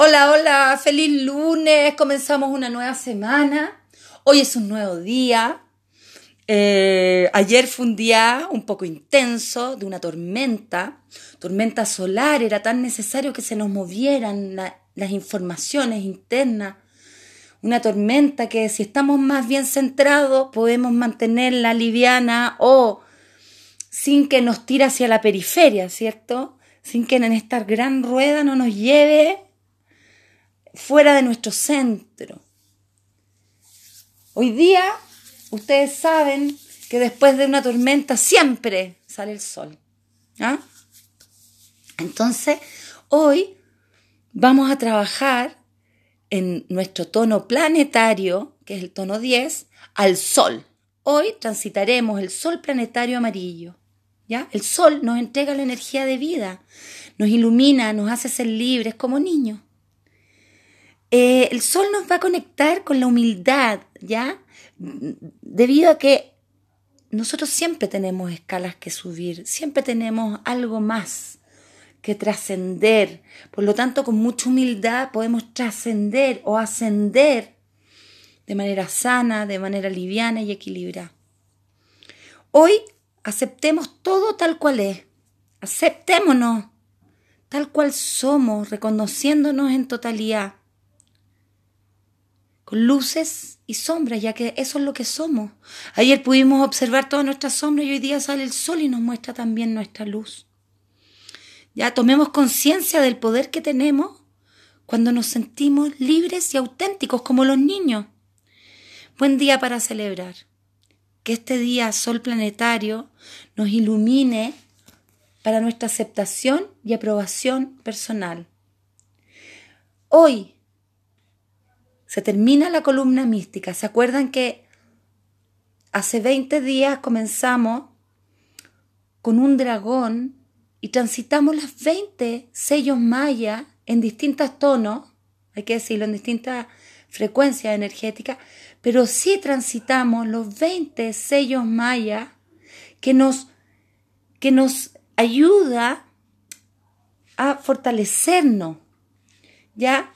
Hola, hola, feliz lunes, comenzamos una nueva semana. Hoy es un nuevo día. Eh, ayer fue un día un poco intenso, de una tormenta, tormenta solar, era tan necesario que se nos movieran las informaciones internas. Una tormenta que si estamos más bien centrados podemos mantenerla liviana o sin que nos tire hacia la periferia, ¿cierto? Sin que en esta gran rueda no nos lleve fuera de nuestro centro. Hoy día, ustedes saben que después de una tormenta siempre sale el sol. ¿ah? Entonces, hoy vamos a trabajar en nuestro tono planetario, que es el tono 10, al sol. Hoy transitaremos el sol planetario amarillo. ¿Ya? El sol nos entrega la energía de vida, nos ilumina, nos hace ser libres como niños. Eh, el sol nos va a conectar con la humildad, ¿ya? Debido a que nosotros siempre tenemos escalas que subir, siempre tenemos algo más que trascender. Por lo tanto, con mucha humildad podemos trascender o ascender de manera sana, de manera liviana y equilibrada. Hoy aceptemos todo tal cual es. Aceptémonos tal cual somos, reconociéndonos en totalidad con luces y sombras, ya que eso es lo que somos. Ayer pudimos observar todas nuestras sombras y hoy día sale el sol y nos muestra también nuestra luz. Ya tomemos conciencia del poder que tenemos cuando nos sentimos libres y auténticos como los niños. Buen día para celebrar. Que este día sol planetario nos ilumine para nuestra aceptación y aprobación personal. Hoy se termina la columna mística. ¿Se acuerdan que hace 20 días comenzamos con un dragón y transitamos las 20 sellos mayas en distintos tonos, hay que decirlo, en distintas frecuencias energéticas, pero sí transitamos los 20 sellos mayas que nos, que nos ayuda a fortalecernos, ¿ya?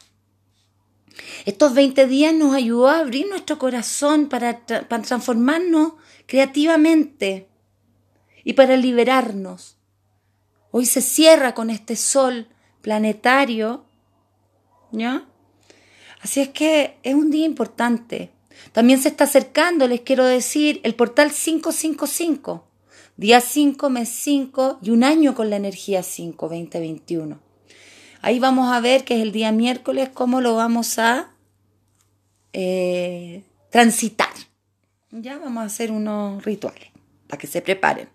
Estos 20 días nos ayudó a abrir nuestro corazón para, transformarnos creativamente y para liberarnos. Hoy se cierra con este sol planetario, ¿ya? Así es que es un día importante. También se está acercando, les quiero decir, el portal 555. Día 5, mes 5 y un año con la energía 5, 2021. Ahí vamos a ver que es el día miércoles cómo lo vamos a eh, transitar. Ya vamos a hacer unos rituales para que se preparen.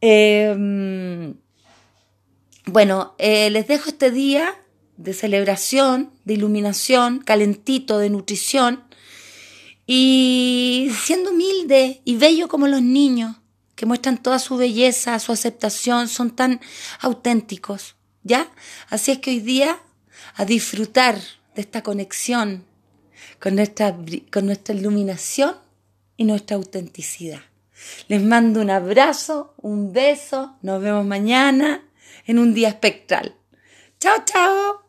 Em, bueno, eh, les dejo este día de celebración, de iluminación, calentito, de nutrición y siendo humilde y bello como los niños que muestran toda su belleza, su aceptación, son tan auténticos. ¿Ya? Así es que hoy día a disfrutar de esta conexión con nuestra, con nuestra iluminación y nuestra autenticidad. Les mando un abrazo, un beso, nos vemos mañana en un día espectral. Chao, chao.